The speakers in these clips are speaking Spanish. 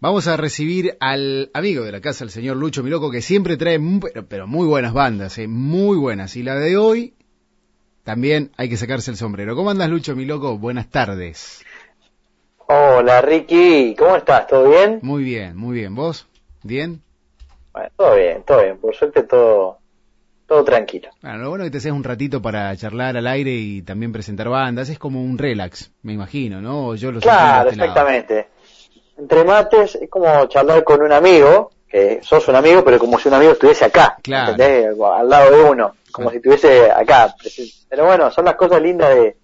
Vamos a recibir al amigo de la casa, el señor Lucho Miloco, que siempre trae pero, muy buenas bandas, eh, muy buenas. Y la de hoy también hay que sacarse el sombrero. ¿Cómo andas, Lucho Miloco? Buenas tardes. Hola, Ricky. ¿Cómo estás? ¿Todo bien? Muy bien, muy bien. ¿Vos? ¿Bien? Bueno, todo bien, todo bien. Por suerte todo, todo tranquilo. Bueno, lo bueno es que te seas un ratito para charlar al aire y también presentar bandas. Es como un relax, me imagino, ¿no? Yo lo Claro, este exactamente entre mates es como charlar con un amigo, que sos un amigo, pero como si un amigo estuviese acá, Al lado de uno, como si estuviese acá. Pero bueno, son las cosas lindas de,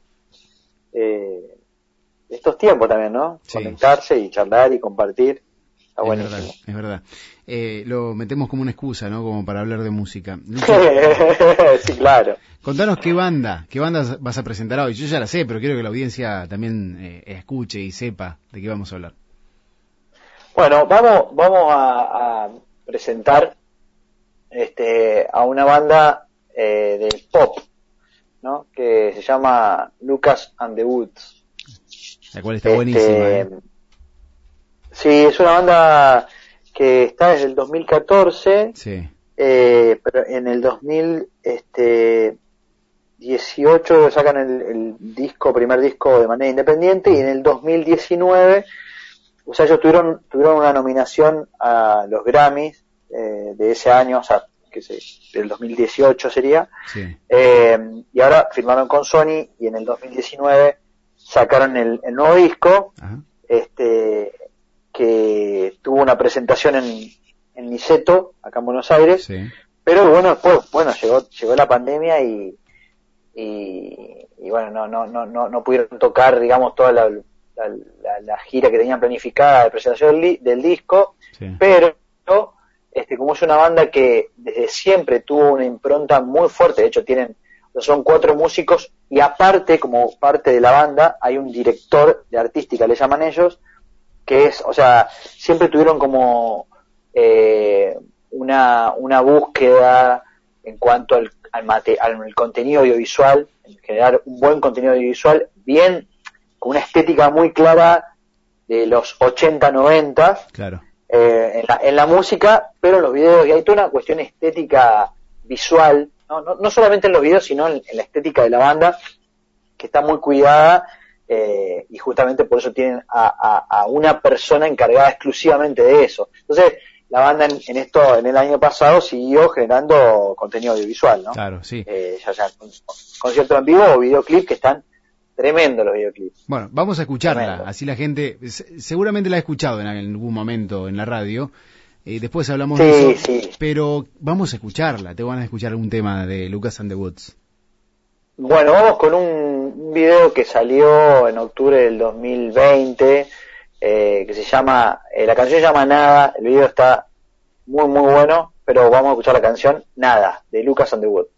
estos tiempos también, ¿no? Conectarse y charlar y compartir. es verdad, es verdad. Eh, lo metemos como una excusa, ¿no? Como para hablar de música. sí, claro. Contanos qué banda, qué banda vas a presentar hoy. Yo ya la sé, pero quiero que la audiencia también eh, escuche y sepa de qué vamos a hablar. Bueno, vamos, vamos a, presentar este, a una banda eh, de pop, ¿no? Que se llama Lucas and the Woods. La cual está buenísima. Este, ¿eh? Sí, es una banda que está desde el 2014. Sí. Eh, pero en el 2018 este, sacan el, el, disco, primer disco de manera independiente y en el 2019 o sea, ellos tuvieron, tuvieron una nominación a los Grammys eh, de ese año, o sea, que sé, del 2018 sería, eh, y ahora firmaron con Sony y en el 2019 sacaron el, nuevo disco, este, que tuvo una presentación en, en Niceto, acá en Buenos Aires, pero bueno, después, bueno, llegó, llegó la pandemia y, y, y bueno, no, no, no, no, no pudieron tocar, digamos, toda la, la, gira que tenían planificada de presentación del, disco, pero este, como es una banda que desde siempre tuvo una impronta muy fuerte, de hecho tienen, son cuatro músicos y aparte, como parte de la banda, hay un director de artística, le llaman ellos, que es, o sea, siempre tuvieron como eh, una, una búsqueda en cuanto al, al, al contenido audiovisual, en generar un buen contenido audiovisual, bien una estética muy clara de los 80, 90 claro. Eh, en, la, en, la, música, pero en los videos, y hay toda una cuestión estética visual, no, no, solamente en los videos, sino en, la estética de la banda, que está muy cuidada, eh, y justamente por eso tienen a, a, una persona encargada exclusivamente de eso. Entonces, la banda en, esto, en el año pasado, siguió generando contenido audiovisual, ¿no? Claro, sí. Eh, ya sea conciertos en vivo o videoclips que están Tremendo los videoclips. Bueno, vamos a escucharla, así la gente, seguramente la ha escuchado en algún momento en la radio, y después hablamos de eso, sí. pero vamos a escucharla, te van a escuchar algún tema de Lucas and the Woods. Bueno, vamos con un video que salió en octubre del 2020, eh, que se llama, eh, la canción se llama Nada, el video está muy muy bueno, pero vamos a escuchar la canción Nada, de Lucas and the Woods.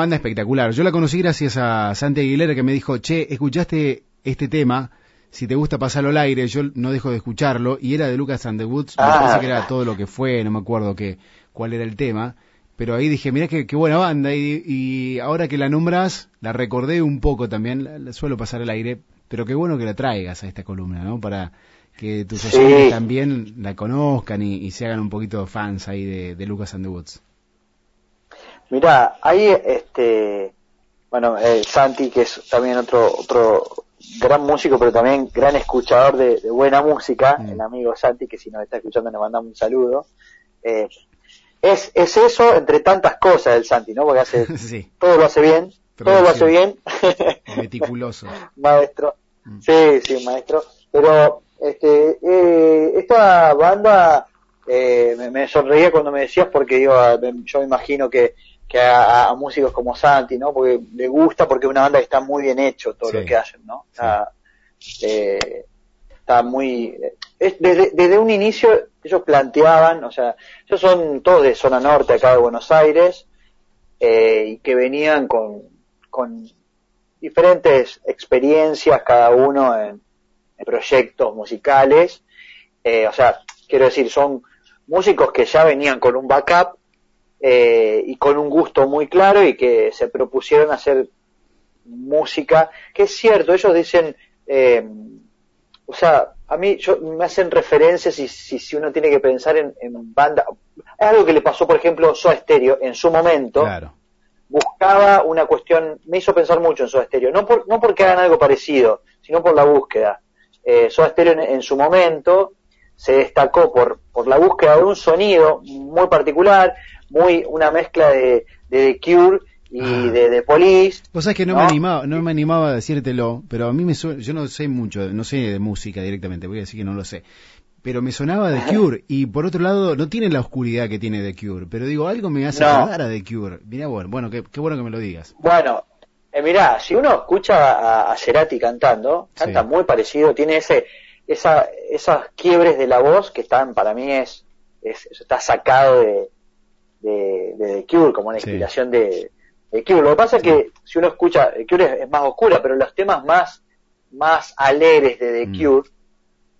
Banda espectacular. Yo la conocí gracias a Santi Aguilera que me dijo, che, ¿escuchaste este tema? Si te gusta pasarlo al aire, yo no dejo de escucharlo. Y era de Lucas and the Woods, me parece que era todo lo que fue, no me acuerdo qué, cuál era el tema. Pero ahí dije, mira qué, qué, buena banda. Y, ahora que la nombras, la recordé un poco también, la, suelo pasar al aire. Pero qué bueno que la traigas a esta columna, ¿no? Para que tus oyentes también la conozcan y, se hagan un poquito fans ahí de, de Lucas and the Woods. Mira, ahí, este, bueno, eh, Santi, que es también otro, otro gran músico, pero también gran escuchador de, buena música, mm. el amigo Santi, que si nos está escuchando le mandamos un saludo. Eh, es, es eso entre tantas cosas el Santi, ¿no? Porque hace, todo lo hace bien, todo lo hace bien. Meticuloso. maestro. Mm. Sí, sí, maestro. Pero, este, eh, esta banda, eh, me, me, sonreía cuando me decías porque digo, yo me imagino que que a, músicos como Santi, ¿no? Porque le gusta, porque es una banda que está muy bien hecho todo lo que hacen, ¿no? Está, eh, está muy... desde, desde, un inicio ellos planteaban, o sea, ellos son todos de zona norte acá de Buenos Aires, eh, y que venían con, con diferentes experiencias cada uno en, proyectos musicales, eh, o sea, quiero decir, son músicos que ya venían con un backup eh, y con un gusto muy claro y que se propusieron hacer música, que es cierto, ellos dicen, eh, o sea, a mí yo, me hacen referencias y si, si uno tiene que pensar en, banda, es algo que le pasó, por ejemplo, Soda Stereo en su momento, buscaba una cuestión, me hizo pensar mucho en Soda Stereo, no, por, no porque hagan algo parecido, sino por la búsqueda. Eh, Soda Stereo en, su momento se destacó por, por la búsqueda de un sonido muy particular, muy una mezcla de, de The Cure y ah. de, de Police. Vos sabés que no, me animaba, no me animaba a decírtelo, pero a mí me suena, yo no sé mucho, no sé de música directamente, voy a decir que no lo sé. Pero me sonaba The Cure, y por otro lado, no tiene la oscuridad que tiene The Cure, pero digo, algo me hace acordar a The Cure. Mirá, bueno, bueno qué, bueno que me lo digas. Bueno, eh, mirá, si uno escucha a, Cerati cantando, canta muy parecido, tiene ese, esa, esas quiebres de la voz que están, para mí es, es está sacado de, de, de The Cure, como una inspiración de, de, Cure. Lo que pasa es que si uno escucha, The Cure es, más oscura, pero los temas más, más alegres de The mm. Cure,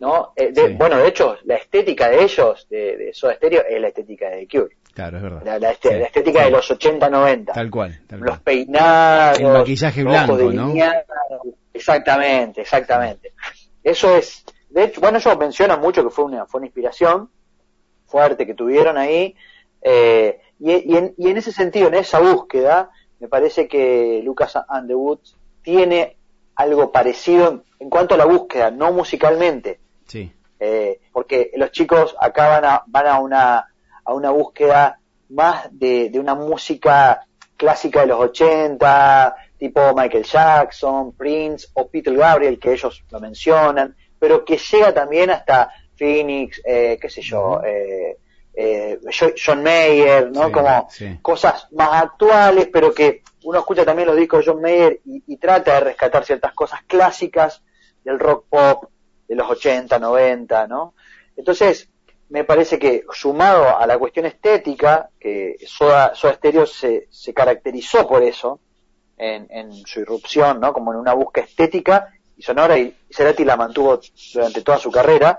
¿no? Eh, bueno, de hecho, la estética de ellos, de, de Soda Stereo, es la estética de The Cure. Claro, es verdad. La, la, este, estética de los 80-90. Tal cual, Los peinados. El maquillaje blanco, ¿no? Exactamente, exactamente. Eso es, de hecho, bueno, ellos mencionan mucho que fue una, fue una inspiración fuerte que tuvieron ahí, eh, y, en, y, en, ese sentido, en esa búsqueda, me parece que Lucas Underwood tiene algo parecido en, cuanto a la búsqueda, no musicalmente. Sí. Eh, porque los chicos acá van a, van a una, a una búsqueda más de, de una música clásica de los 80, tipo Michael Jackson, Prince o Peter Gabriel, que ellos lo mencionan, pero que llega también hasta Phoenix, eh, qué sé yo, eh, eh, John Mayer, ¿no? Como cosas más actuales, pero que uno escucha también los discos de John Mayer y, trata de rescatar ciertas cosas clásicas del rock pop de los 80, 90, ¿no? Entonces, me parece que sumado a la cuestión estética, que Soda, Soda Stereo se, se caracterizó por eso, en, en, su irrupción, ¿no? Como en una búsqueda estética y sonora, y Cerati la mantuvo durante toda su carrera,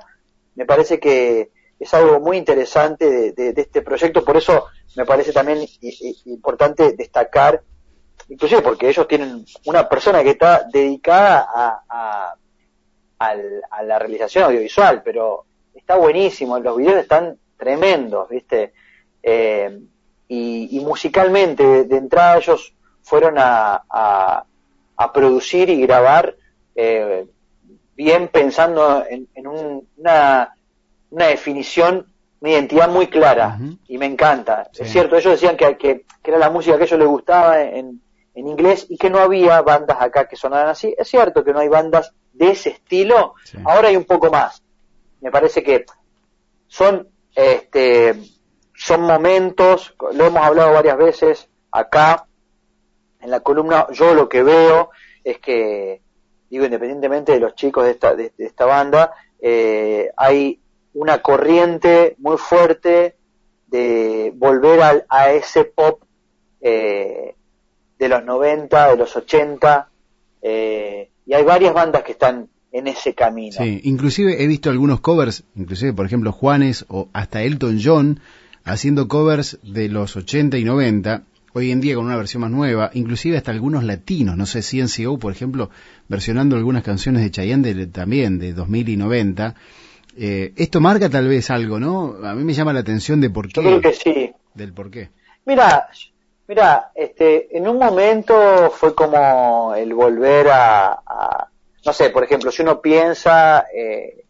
me parece que es algo muy interesante de, este proyecto, por eso me parece también importante destacar, inclusive porque ellos tienen una persona que está dedicada a, la realización audiovisual, pero está buenísimo, los videos están tremendos, ¿viste? Eh, y, musicalmente, de, entrada ellos fueron a, producir y grabar eh, bien pensando en, una una definición, una identidad muy clara y me encanta. Es cierto, ellos decían que, que, era la música que a ellos les gustaba en, en, inglés y que no había bandas acá que sonaran así. Es cierto que no hay bandas de ese estilo, ahora hay un poco más. Me parece que son, este, son momentos, lo hemos hablado varias veces acá en la columna, yo lo que veo es que, digo, independientemente de los chicos de esta, de, esta banda, eh, hay una corriente muy fuerte de volver a, a ese pop eh, de los 90, de los 80, eh, y hay varias bandas que están en ese camino. Sí, inclusive he visto algunos covers, inclusive por ejemplo Juanes o hasta Elton John, haciendo covers de los 80 y 90, hoy en día con una versión más nueva, inclusive hasta algunos latinos, no sé, CNCO, por ejemplo, versionando algunas canciones de Chayanne también, de 2000 y 90. Eh, esto marca tal vez algo, ¿no? A mí me llama la atención de por qué. Yo creo que sí. Del por qué. Mira, mira, este, en un momento fue como el volver a, no sé, por ejemplo, si uno piensa eh,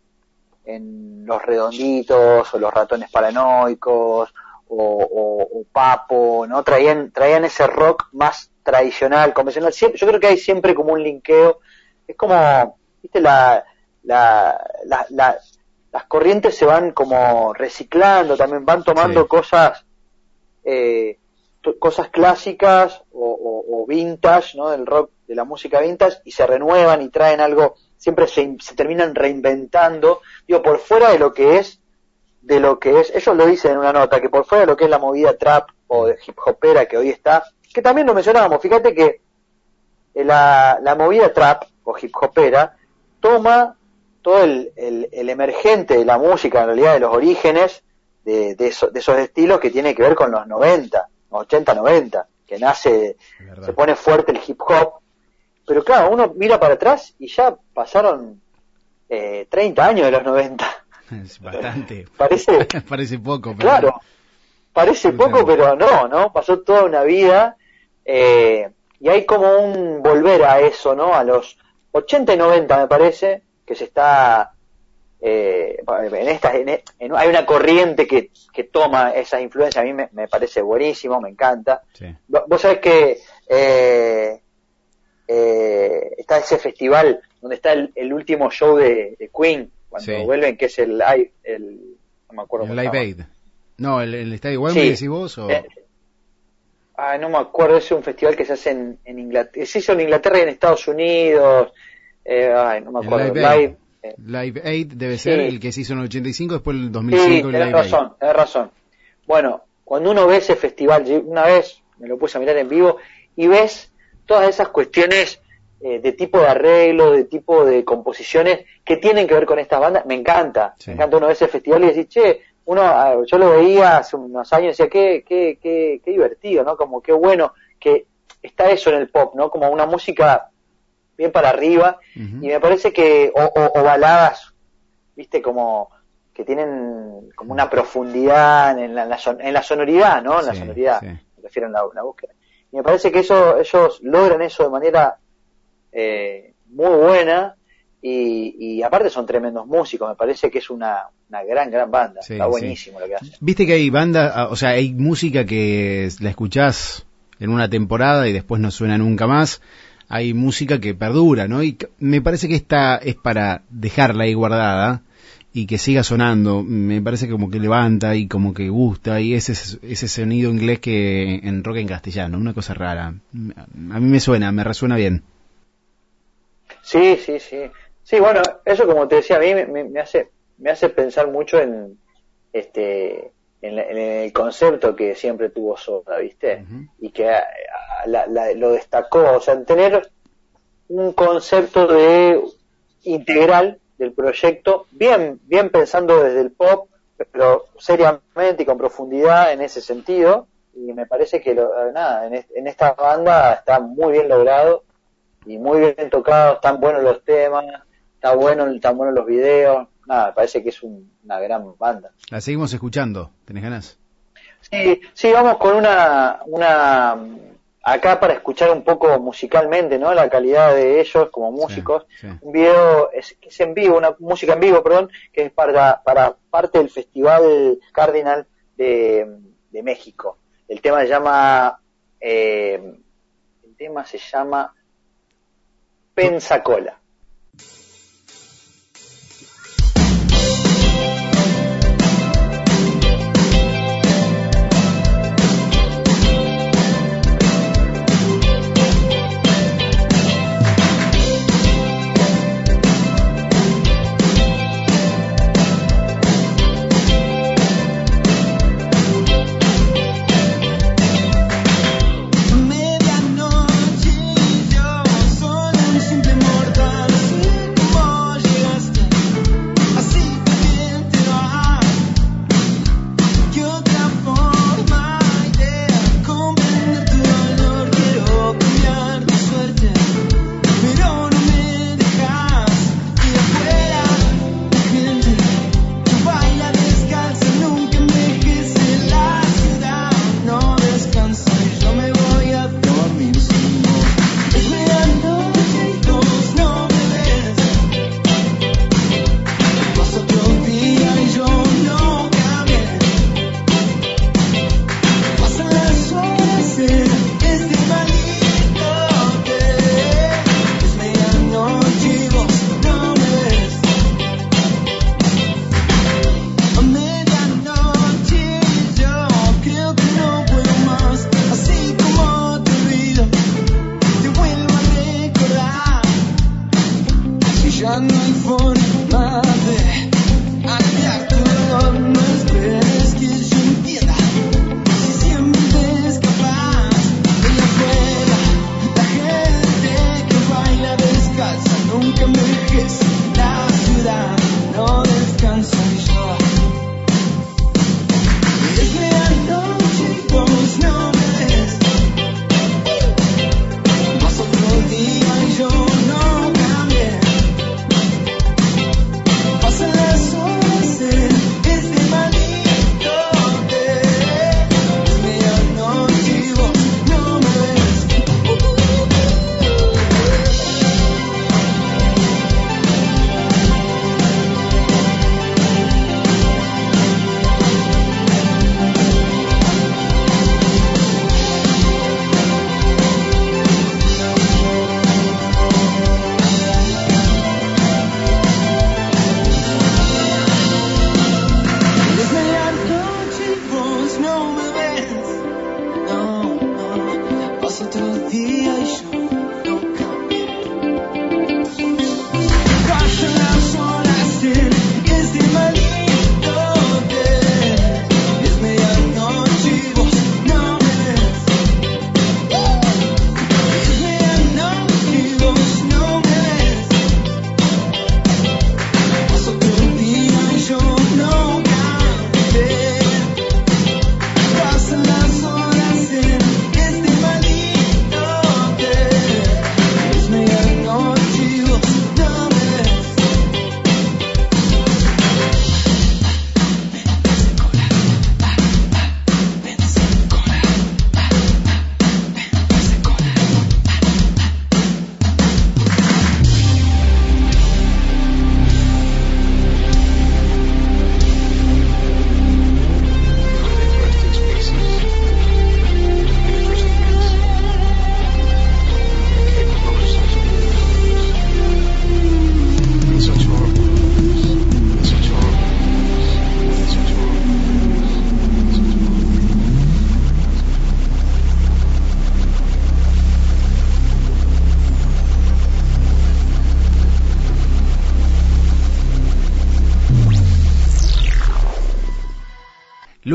en los redonditos o los ratones paranoicos o, Papo, ¿no? Traían, traían ese rock más tradicional, convencional. yo creo que hay siempre como un linkeo. Es como, viste, la, la, las corrientes se van como reciclando, también van tomando cosas, eh, cosas clásicas o, o, vintage, ¿no? Del rock, de la música vintage y se renuevan y traen algo, siempre se, se terminan reinventando, digo, por fuera de lo que es de lo que es, ellos lo dicen en una nota, que por fuera de lo que es la movida trap o de hip hopera que hoy está, que también lo mencionábamos, fíjate que eh, la, la movida trap o hip hopera toma todo el, el, emergente de la música, en realidad de los orígenes de, de, de, esos estilos que tiene que ver con los 90, 80, 90, que nace, se pone fuerte el hip hop, pero claro, uno mira para atrás y ya pasaron eh, 30 años de los 90. Es bastante. Parece, parece poco. Pero... Claro, parece poco, pero no, ¿no? Pasó toda una vida eh, y hay como un volver a eso, ¿no? A los 80 y 90 me parece que se está eh, en esta hay una corriente que, que toma esas influencias a mí me, parece buenísimo me encanta vos sabés que eh, eh, está ese festival donde está el, último show de Queen cuando vuelven, que es el live, el, no me acuerdo. El Live Aid. No, el, el Estadio Wembley, decís vos, o... Eh, ah, no me acuerdo, es un festival que se hace en, en Inglaterra, se hizo en Inglaterra y en Estados Unidos, eh, ay, no me acuerdo. Live, Aid. Eh. Live Aid debe ser el que se hizo en el 85, después el 2005 sí, el Live razón, Tenés razón. Bueno, cuando uno ve ese festival, una vez me lo puse a mirar en vivo, y ves todas esas cuestiones eh, de tipo de arreglo, de tipo de composiciones que tienen que ver con estas bandas, me encanta. Me encanta uno ver ese festival y decir, che, uno, yo lo veía hace unos años y decía, qué, qué, qué, qué divertido, ¿no? Como qué bueno que está eso en el pop, ¿no? Como una música bien para arriba y me parece que, o, baladas, viste, como que tienen como una profundidad en la, en la, sonoridad, ¿no? En la sonoridad, me refiero a la, la, búsqueda. Y me parece que eso, ellos logran eso de manera eh, muy buena y, aparte son tremendos músicos, me parece que es una, gran, gran banda, está buenísimo lo que hacen. Viste que hay banda, ah, o sea, hay música que la escuchás en una temporada y después no suena nunca más, hay música que perdura, ¿no? Y me parece que esta es para dejarla ahí guardada y que siga sonando, me parece como que levanta y como que gusta y ese ese sonido inglés que en rock en castellano, una cosa rara. A mí me suena, me resuena bien. Sí, sí, sí. Sí, bueno, eso como te decía, a mí me, hace me hace pensar mucho en este en, el concepto que siempre tuvo Soda, ¿viste? Y que lo destacó, o sea, en tener un concepto de integral del proyecto, bien bien pensando desde el pop, pero seriamente y con profundidad en ese sentido, y me parece que nada, en, en esta banda está muy bien logrado y muy bien tocados, están buenos los temas, está bueno, están buenos los videos, nada, parece que es una gran banda. La seguimos escuchando, ¿tenés ganas? Sí, sí, vamos con una, una, acá para escuchar un poco musicalmente, ¿no? La calidad de ellos como músicos. Un video, es, es en vivo, una música en vivo, perdón, que es para, para parte del Festival Cardinal de, de México. El tema se llama, eh, el tema se llama Pensacola.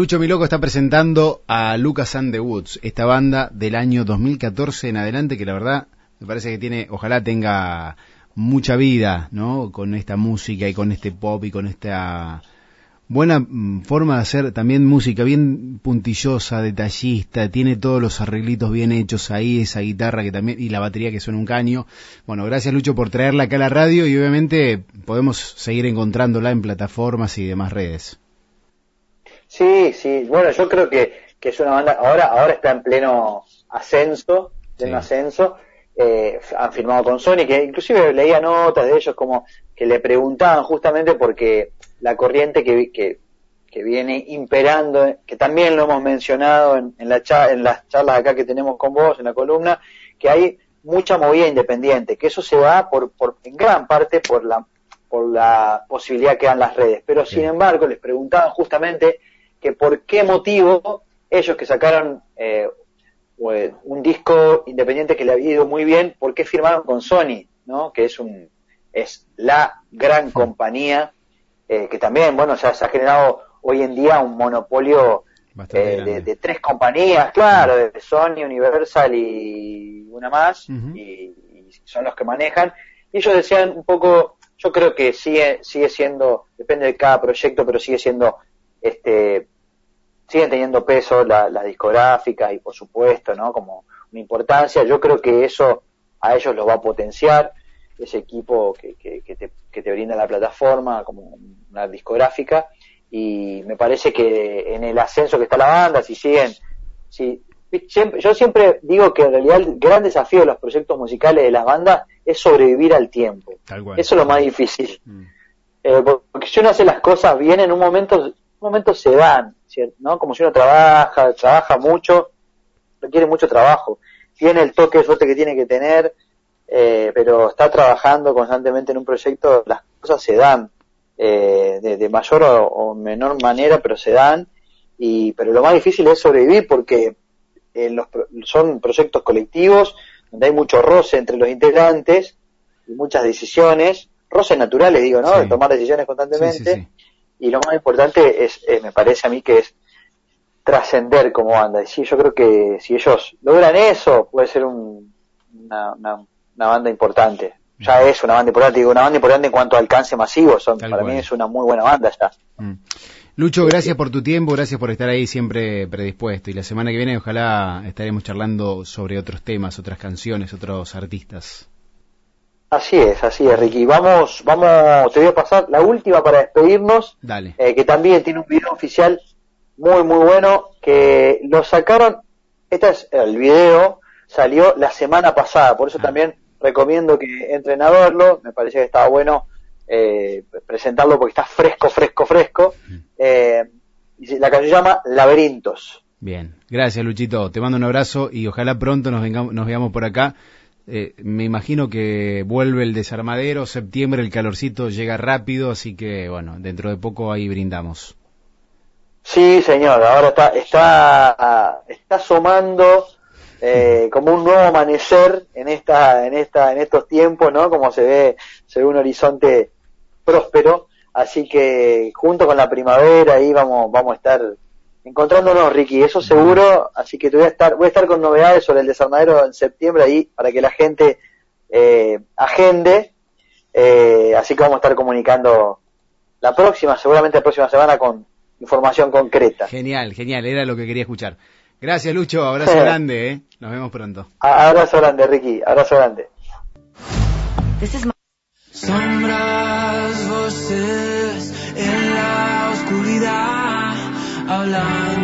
Lucho Miloco está presentando a Lucas and the Woods, esta banda del año 2014 en adelante que la verdad me parece que tiene, ojalá tenga mucha vida, ¿no? Con esta música y con este pop y con esta buena mm, forma de hacer también música bien puntillosa, detallista, tiene todos los arreglitos bien hechos ahí, esa guitarra que también y la batería que suena un caño. Bueno, gracias Lucho por traerla acá a la radio y obviamente podemos seguir encontrándola en plataformas y demás redes. Sí, sí, bueno, yo creo que, que es una banda, ahora, ahora está en pleno ascenso, pleno ascenso, eh, han firmado con Sony, que inclusive leía notas de ellos como que le preguntaban justamente porque la corriente que, que, que viene imperando, que también lo hemos mencionado en, en, la en las charlas acá que tenemos con vos, en la columna, que hay mucha movida independiente, que eso se va por, por en gran parte por la por la posibilidad que dan las redes. Pero sin embargo, les preguntaban justamente que por qué motivo ellos que sacaron eh, un disco independiente que le había ido muy bien, ¿por qué firmaron con Sony? ¿no? Que es un es la gran compañía eh, que también, bueno, se ha generado hoy en día un monopolio eh, de, tres compañías, claro, de Sony, Universal y una más, y, y son los que manejan. Y ellos decían un poco, yo creo que sigue, sigue siendo, depende de cada proyecto, pero sigue siendo, este, siguen teniendo peso las la discográficas y por supuesto, ¿no? Como una importancia. Yo creo que eso a ellos los va a potenciar, ese equipo que, que, te, que te brinda la plataforma como una discográfica y me parece que en el ascenso que está la banda, si siguen, si, yo siempre digo que en realidad el gran desafío de los proyectos musicales de las bandas es sobrevivir al tiempo. Eso es lo más difícil. Mm. Eh, porque si uno hace las cosas bien, en un momento, un momento se dan, ¿no? Como si uno trabaja, trabaja mucho, requiere mucho trabajo. Tiene el toque de suerte que tiene que tener, eh, pero está trabajando constantemente en un proyecto, las cosas se dan eh, de, mayor o, menor manera, pero se dan. Y, pero lo más difícil es sobrevivir porque eh, los, son proyectos colectivos donde hay mucho roce entre los integrantes y muchas decisiones, roces naturales, digo, ¿no? De tomar decisiones constantemente. Y lo más importante es, me parece a mí que es trascender como banda. Y sí, yo creo que si ellos logran eso, puede ser un, una, una, banda importante ya es una banda importante, digo, una banda importante en cuanto a alcance masivo, son, para mí es una muy buena banda ya. Mm. Lucho, gracias por tu tiempo, gracias por estar ahí siempre predispuesto. Y la semana que viene ojalá estaremos charlando sobre otros temas, otras canciones, otros artistas. Así es, así es, Ricky. Vamos, vamos, te voy a pasar la última para despedirnos. Dale. Eh, que también tiene un video oficial muy, muy bueno, que lo sacaron, este es el video, salió la semana pasada, por eso ah. también recomiendo que entren a verlo, me parecía que estaba bueno eh, presentarlo porque está fresco, fresco, fresco. Eh, la canción se llama Laberintos. Bien, gracias Luchito, te mando un abrazo y ojalá pronto nos, vengamos, nos veamos por acá. Eh, me imagino que vuelve el desarmadero, septiembre el calorcito llega rápido, así que bueno, dentro de poco ahí brindamos. Sí, señor, ahora está, está, está asomando eh, como un nuevo amanecer en esta, en esta, en estos tiempos, ¿no? Como se ve, se ve un horizonte próspero, así que junto con la primavera ahí vamos, vamos a estar encontrándonos, Ricky, eso seguro, así que te voy a estar, voy a estar con novedades sobre el desarmadero en septiembre ahí para que la gente eh, agende, eh, así que vamos a estar comunicando la próxima, seguramente la próxima semana con información concreta. Genial, genial, era lo que quería escuchar. Gracias, Lucho. Abrazo grande, ¿eh? Nos vemos pronto. Abrazo grande, Ricky. Abrazo grande. Sombras, voces en alone.